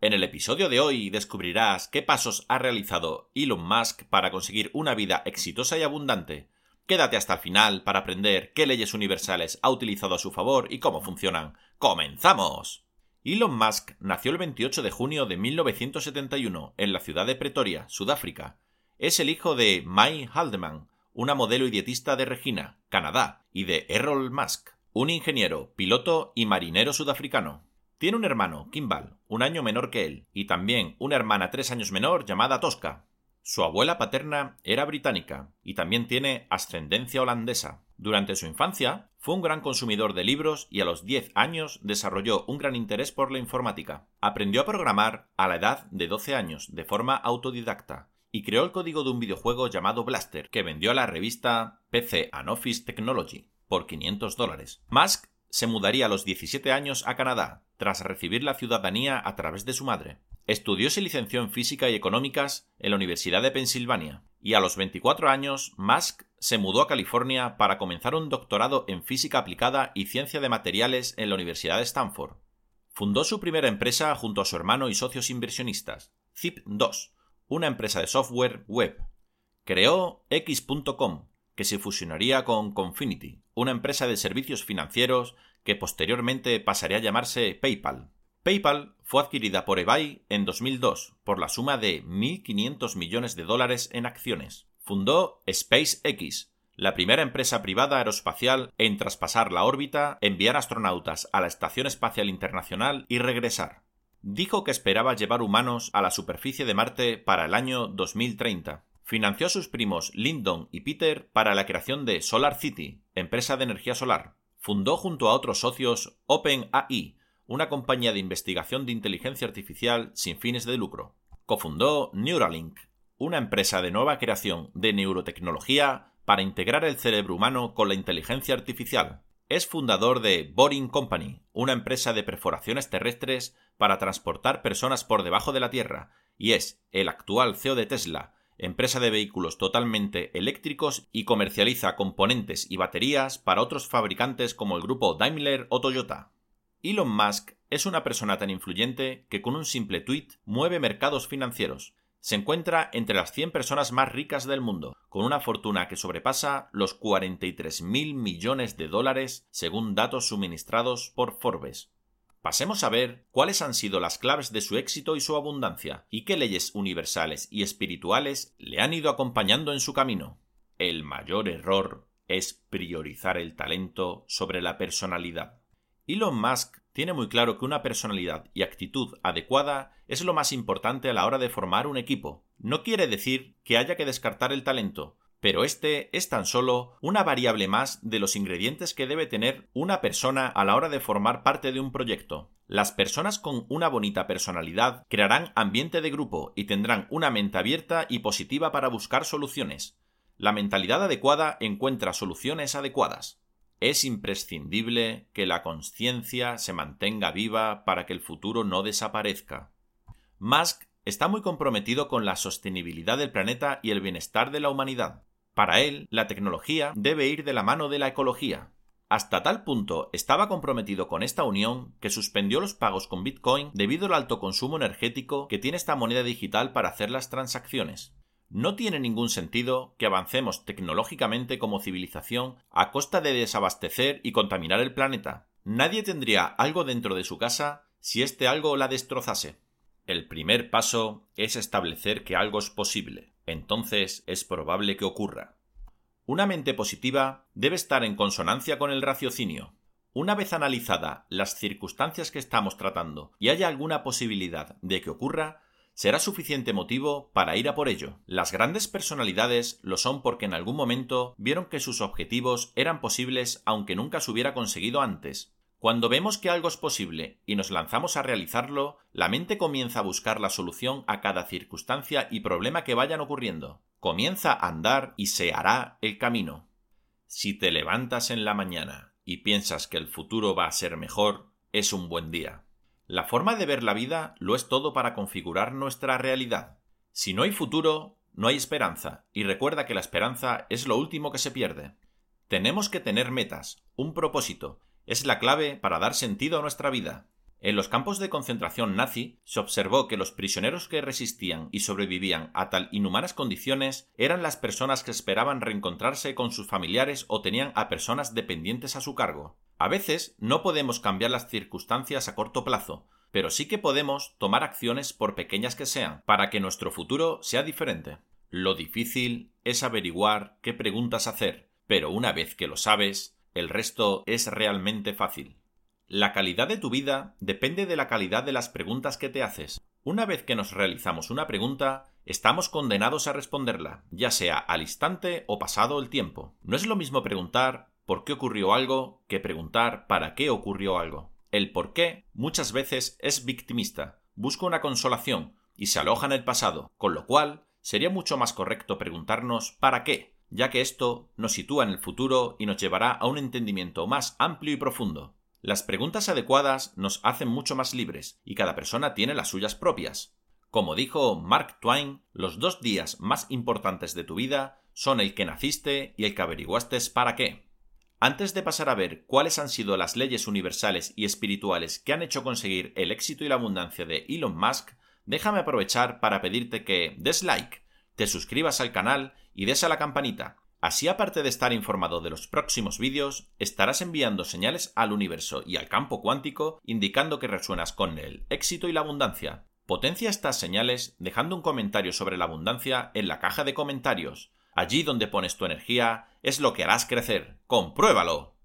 En el episodio de hoy descubrirás qué pasos ha realizado Elon Musk para conseguir una vida exitosa y abundante Quédate hasta el final para aprender qué leyes universales ha utilizado a su favor y cómo funcionan. ¡Comenzamos! Elon Musk nació el 28 de junio de 1971 en la ciudad de Pretoria, Sudáfrica. Es el hijo de Mai Haldeman, una modelo y dietista de Regina, Canadá, y de Errol Musk, un ingeniero, piloto y marinero sudafricano. Tiene un hermano, Kimball, un año menor que él, y también una hermana tres años menor llamada Tosca. Su abuela paterna era británica y también tiene ascendencia holandesa. Durante su infancia fue un gran consumidor de libros y a los 10 años desarrolló un gran interés por la informática. Aprendió a programar a la edad de 12 años de forma autodidacta y creó el código de un videojuego llamado Blaster que vendió a la revista PC and Office Technology por 500 dólares. Musk se mudaría a los 17 años a Canadá tras recibir la ciudadanía a través de su madre. Estudió y se licenció en física y económicas en la Universidad de Pensilvania, y a los 24 años Musk se mudó a California para comenzar un doctorado en física aplicada y ciencia de materiales en la Universidad de Stanford. Fundó su primera empresa junto a su hermano y socios inversionistas, Zip2, una empresa de software web. Creó X.com, que se fusionaría con Confinity, una empresa de servicios financieros que posteriormente pasaría a llamarse PayPal. PayPal fue adquirida por eBay en 2002 por la suma de 1.500 millones de dólares en acciones. Fundó SpaceX, la primera empresa privada aeroespacial en traspasar la órbita, enviar astronautas a la Estación Espacial Internacional y regresar. Dijo que esperaba llevar humanos a la superficie de Marte para el año 2030. Financió a sus primos Lyndon y Peter para la creación de Solar City, empresa de energía solar. Fundó junto a otros socios OpenAI, una compañía de investigación de inteligencia artificial sin fines de lucro. Cofundó Neuralink, una empresa de nueva creación de neurotecnología para integrar el cerebro humano con la inteligencia artificial. Es fundador de Boring Company, una empresa de perforaciones terrestres para transportar personas por debajo de la Tierra, y es el actual CEO de Tesla, empresa de vehículos totalmente eléctricos y comercializa componentes y baterías para otros fabricantes como el grupo Daimler o Toyota. Elon Musk es una persona tan influyente que con un simple tuit mueve mercados financieros. Se encuentra entre las 100 personas más ricas del mundo, con una fortuna que sobrepasa los 43 mil millones de dólares según datos suministrados por Forbes. Pasemos a ver cuáles han sido las claves de su éxito y su abundancia, y qué leyes universales y espirituales le han ido acompañando en su camino. El mayor error es priorizar el talento sobre la personalidad. Elon Musk tiene muy claro que una personalidad y actitud adecuada es lo más importante a la hora de formar un equipo. No quiere decir que haya que descartar el talento, pero este es tan solo una variable más de los ingredientes que debe tener una persona a la hora de formar parte de un proyecto. Las personas con una bonita personalidad crearán ambiente de grupo y tendrán una mente abierta y positiva para buscar soluciones. La mentalidad adecuada encuentra soluciones adecuadas. Es imprescindible que la conciencia se mantenga viva para que el futuro no desaparezca. Musk está muy comprometido con la sostenibilidad del planeta y el bienestar de la humanidad. Para él, la tecnología debe ir de la mano de la ecología. Hasta tal punto estaba comprometido con esta unión que suspendió los pagos con Bitcoin debido al alto consumo energético que tiene esta moneda digital para hacer las transacciones. No tiene ningún sentido que avancemos tecnológicamente como civilización a costa de desabastecer y contaminar el planeta. Nadie tendría algo dentro de su casa si este algo la destrozase. primer paso es establecer que algo es posible. Entonces es probable que ocurra. Una mente positiva debe estar en consonancia con el raciocinio. Una vez analizada las circunstancias que estamos tratando y haya alguna posibilidad de que ocurra, será suficiente motivo para ir a por ello. Las grandes personalidades lo son porque en algún momento vieron que sus objetivos eran posibles aunque nunca se hubiera conseguido antes. Cuando vemos que algo es posible y nos lanzamos a realizarlo, la mente comienza a buscar la solución a cada circunstancia y problema que vayan ocurriendo. Comienza a andar y se hará el camino. Si te levantas en la mañana y piensas que el futuro va a ser mejor, es un buen día. La forma de ver la vida lo es todo para configurar nuestra realidad. Si no hay futuro, no hay esperanza, y recuerda que la esperanza es lo último que se pierde. Tenemos que tener metas, un propósito, es la clave para dar sentido a nuestra vida. En los campos de concentración nazi se observó que los prisioneros que resistían y sobrevivían a tal inhumanas condiciones eran las personas que esperaban reencontrarse con sus familiares o tenían a personas dependientes a su cargo. A veces no podemos cambiar las circunstancias a corto plazo, pero sí que podemos tomar acciones por pequeñas que sean, para que nuestro futuro sea diferente. Lo difícil es averiguar qué preguntas hacer, pero una vez que lo sabes, el resto es realmente fácil. La calidad de tu vida depende de la calidad de las preguntas que te haces. Una vez que nos realizamos una pregunta, estamos condenados a responderla, ya sea al instante o pasado el tiempo. No es lo mismo preguntar por qué ocurrió algo que preguntar para qué ocurrió algo. El por qué muchas veces es victimista, busca una consolación y se aloja en el pasado, con lo cual sería mucho más correcto preguntarnos para qué, ya que esto nos sitúa en el futuro y nos llevará a un entendimiento más amplio y profundo. Las preguntas adecuadas nos hacen mucho más libres, y cada persona tiene las suyas propias. Como dijo Mark Twain, los dos días más importantes de tu vida son el que naciste y el que averiguaste para qué. Antes de pasar a ver cuáles han sido las leyes universales y espirituales que han hecho conseguir el éxito y la abundancia de Elon Musk, déjame aprovechar para pedirte que des like, te suscribas al canal y des a la campanita. Así aparte de estar informado de los próximos vídeos, estarás enviando señales al universo y al campo cuántico indicando que resuenas con el éxito y la abundancia. Potencia estas señales dejando un comentario sobre la abundancia en la caja de comentarios. Allí donde pones tu energía es lo que harás crecer. ¡Compruébalo!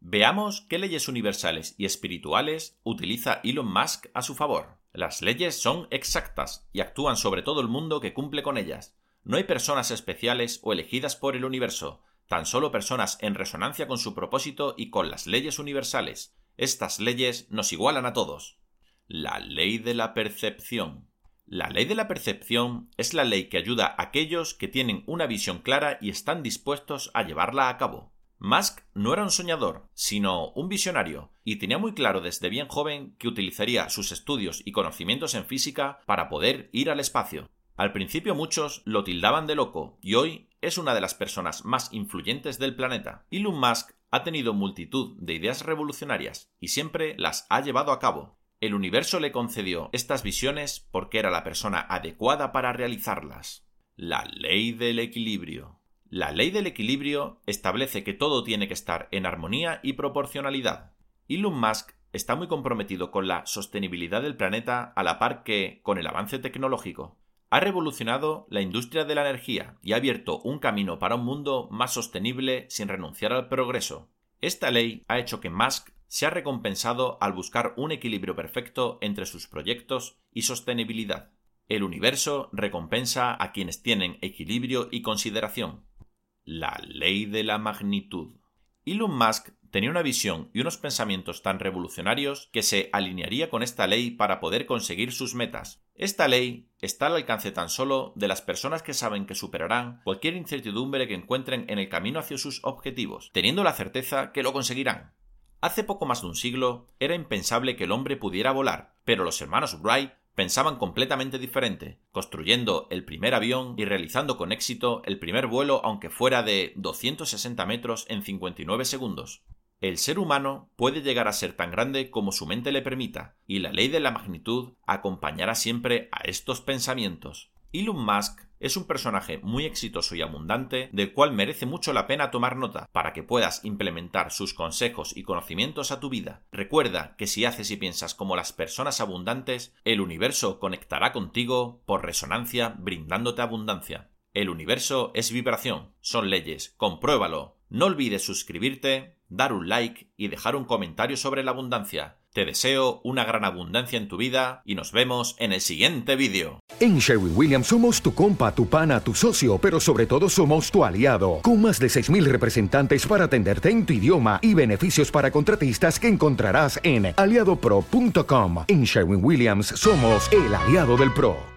Veamos qué leyes universales y espirituales utiliza Elon Musk a su favor. Las leyes son exactas y actúan sobre todo el mundo que cumple con ellas. No hay personas especiales o elegidas por el universo, tan solo personas en resonancia con su propósito y con las leyes universales. Estas leyes nos igualan a todos. La ley de la percepción. La ley de la percepción es la ley que ayuda a aquellos que tienen una visión clara y están dispuestos a llevarla a cabo. Musk no era un soñador, sino un visionario, y tenía muy claro desde bien joven que utilizaría sus estudios y conocimientos en física para poder ir al espacio. Al principio muchos lo tildaban de loco y hoy es una de las personas más influyentes del planeta. Elon Musk ha tenido multitud de ideas revolucionarias y siempre las ha llevado a cabo. El universo le concedió estas visiones porque era la persona adecuada para realizarlas. La ley del equilibrio. La ley del equilibrio establece que todo tiene que estar en armonía y proporcionalidad. Elon Musk está muy comprometido con la sostenibilidad del planeta a la par que con el avance tecnológico ha revolucionado la industria de la energía y ha abierto un camino para un mundo más sostenible sin renunciar al progreso. Esta ley ha hecho que Musk sea recompensado al buscar un equilibrio perfecto entre sus proyectos y sostenibilidad. El universo recompensa a quienes tienen equilibrio y consideración. La ley de la magnitud. Elon Musk tenía una visión y unos pensamientos tan revolucionarios que se alinearía con esta ley para poder conseguir sus metas. Esta ley está al alcance tan solo de las personas que saben que superarán cualquier incertidumbre que encuentren en el camino hacia sus objetivos, teniendo la certeza que lo conseguirán. Hace poco más de un siglo era impensable que el hombre pudiera volar, pero los hermanos Wright pensaban completamente diferente, construyendo el primer avión y realizando con éxito el primer vuelo aunque fuera de 260 metros en 59 segundos. El ser humano puede llegar a ser tan grande como su mente le permita, y la ley de la magnitud acompañará siempre a estos pensamientos. Elon Musk Es un personaje muy exitoso y abundante, del cual merece mucho la pena tomar nota, para que puedas implementar sus consejos y conocimientos a tu vida. Recuerda que si haces y piensas como las personas abundantes, el universo conectará contigo por resonancia, brindándote abundancia. El universo es vibración, son leyes, compruébalo. No olvides suscribirte, dar un like y dejar un comentario sobre la abundancia. Te deseo una gran abundancia en tu vida y nos vemos en el siguiente vídeo. En Sherwin Williams somos tu compa, tu pana, tu socio, pero sobre todo somos tu aliado, con más de 6.000 representantes para atenderte en tu idioma y beneficios para contratistas que encontrarás en aliadopro.com. En Sherwin Williams somos el aliado del PRO.